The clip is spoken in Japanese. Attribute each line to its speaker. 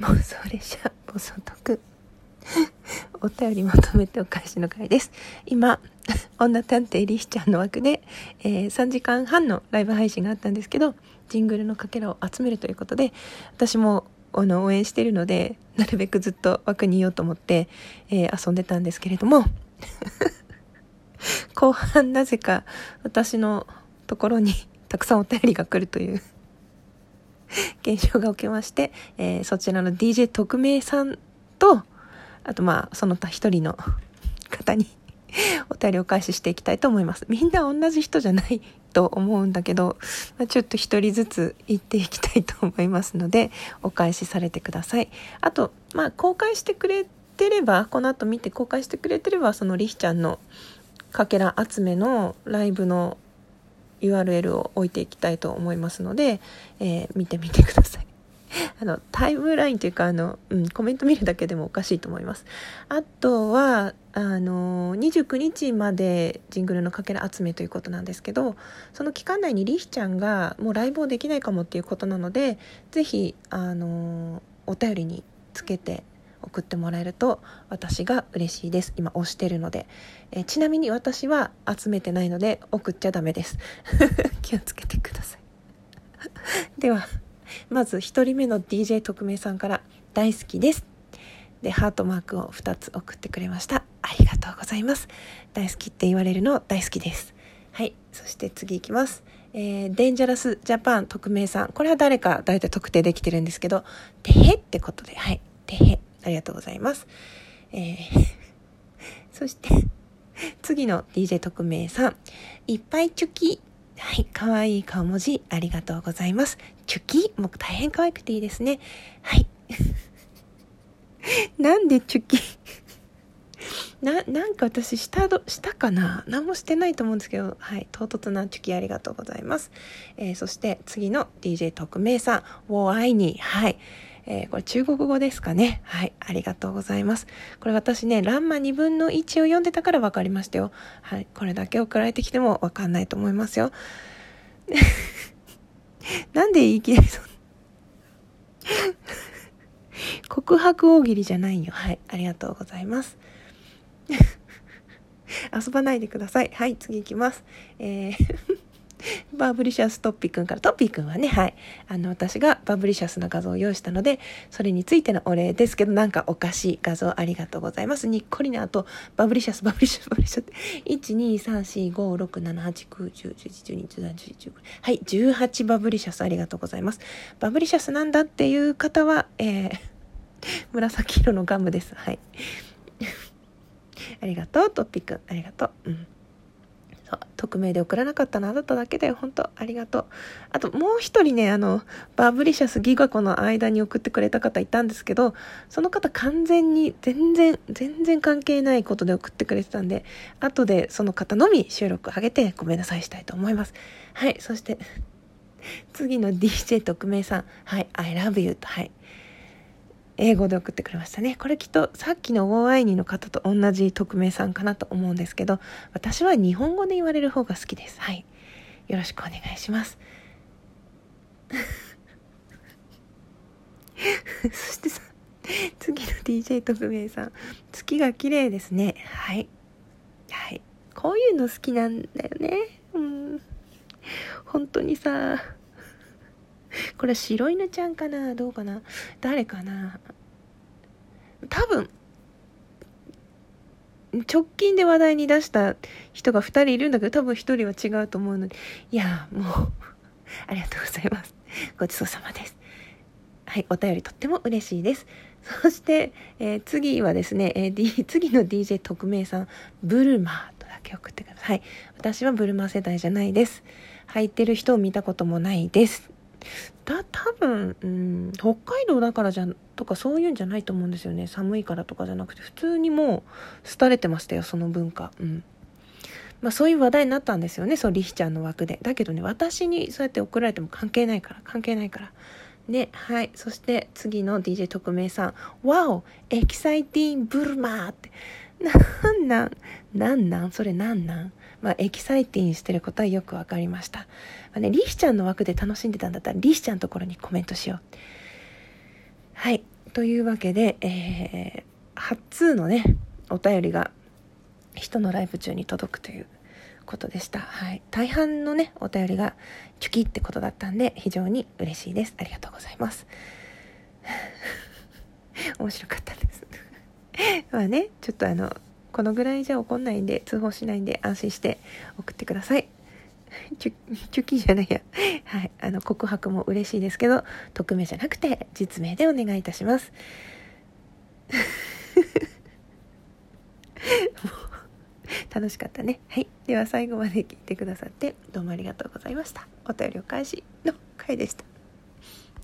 Speaker 1: 妄想列車暴走特お便りまとめてお返しの回です。今女探偵リヒちゃんの枠で、えー、3時間半のライブ配信があったんですけどジングルのかけらを集めるということで私もあの応援してるのでなるべくずっと枠にいようと思って、えー、遊んでたんですけれども 後半なぜか私のところにたくさんお便りが来るという 現象が起きまして、えー、そちらの DJ 特命さんと、あとまあ、その他一人の 方に お便りを開始していきたいと思います。みんな同じ人じゃないと思うんだけど、まあ、ちょっと一人ずつ言っていきたいと思いますので、お返しされてください。あと、まあ、公開してくれてれば、この後見て公開してくれてれば、そのリヒちゃんのかけら集めのライブの URL を置いていきたいと思いますので、えー、見てみてください。あの、タイムラインというか、あの、うん、コメント見るだけでもおかしいと思います。あとは、あの、29日までジングルのかけら集めということなんですけど、その期間内にリヒちゃんがもうライブをできないかもっていうことなので、ぜひ、あの、お便りにつけて送ってもらえると私が嬉しいです。今押してるので、えちなみに私は集めてないので送っちゃダメです。気をつけてください。ではまず1人目の DJ 特命さんから大好きです。でハートマークを2つ送ってくれました。ありがとうございます。大好きって言われるの大好きです。はい。そして次いきます。えー、デンジャラスジャパン特命さん。これは誰か大体特定できてるんですけど、てへってことで、はい、てへ。ありがとうございます。えー、そして、次の DJ 特命さん。いっぱいチュキ。はい、かわいい顔文字ありがとうございます。チュキ？も大変可愛くていいですね。はい。なんでチュキ？な、なんか私下ど、下かな？何もしてないと思うんですけど、はい。唐突なチュキありがとうございます。えー、そして次の DJ 特命さん。ウォーアイニー。はい。えー、これ中国語ですかね。はい。ありがとうございます。これ私ね、ランマ2分の1を読んでたから分かりましたよ。はい。これだけ送られてきても分かんないと思いますよ。なんで言い切れそう？告白大喜利じゃないよ。はい。ありがとうございます。遊ばないでください。はい、次行きます。えー バブリシャストッピーくんから、トッピーくんはね、はい。あの、私がバブリシャスな画像を用意したので、それについてのお礼ですけど、なんかおかしい画像ありがとうございます。にっこりね、あと、バブリシャス、バブリシャス、バブリシャスって、1、2、3、4、5、6、7、8、9、10、11、12、13、14、15。はい、18バブリシャスありがとうございます。バブリシャスなんだっていう方は、えー、紫色のガムです。はい。ありがとう、トッピーくん。ありがとう。うん。匿名で送らなかったのあなただけだよ。本当ありがとう。あともう一人ね、あの、バブリシャスギガコの間に送ってくれた方いたんですけど、その方完全に全然、全然関係ないことで送ってくれてたんで、後でその方のみ収録上げてごめんなさいしたいと思います。はい、そして、次の DJ 特命さん。はい、I love you と、はい。英語で送ってくれましたね。これきっとさっきのウォーアイニの方と同じ匿名さんかなと思うんですけど、私は日本語で言われる方が好きです。はい。よろしくお願いします。そしてさ、次の DJ 特命さん。月が綺麗ですね。はい。はい。こういうの好きなんだよね。うん。本当にさ、これ白犬ちゃんかな？どうかな？誰かな？多分直近で話題に出した人が2人いるんだけど多分1人は違うと思うので。いやもうありがとうございます。ごちそうさまです。はいお便りとっても嬉しいです。そして、えー、次はですね、えー、D、次の DJ 特命さんブルマーとだけ送ってください。私はブルマー世代じゃないです。履いてる人を見たこともないです。だ多分、うん、北海道だからじゃとかそういうんじゃないと思うんですよね。寒いからとかじゃなくて普通にもう廃れてましたよその文化。うん。まあそういう話題になったんですよねそうリヒちゃんの枠で。だけどね私にそうやって送られても関係ないから関係ないから。ではい。そして次の DJ 特命さん「ワオエキサイティンブルマー」って。なんなんなんなんそれなんなん？まあ、エキサイティングしてることはよく分かりました。まあね、リヒちゃんの枠で楽しんでたんだったら、リヒちゃんのところにコメントしよう。はい。というわけで、えー、8通のねお便りが人のライブ中に届くということでした。はい。大半のね、お便りがチュキってことだったんで、非常に嬉しいです。ありがとうございます。面白かったです。まあね、ちょっとあの、このぐらいじゃ怒んないんで、通報しないんで安心して送ってください。チュチュキじゃないや。はい。あの、告白も嬉しいですけど、匿名じゃなくて、実名でお願いいたします。楽しかったね。はい。では最後まで聞いてくださってどうもありがとうございました。お便りお返しの回でした。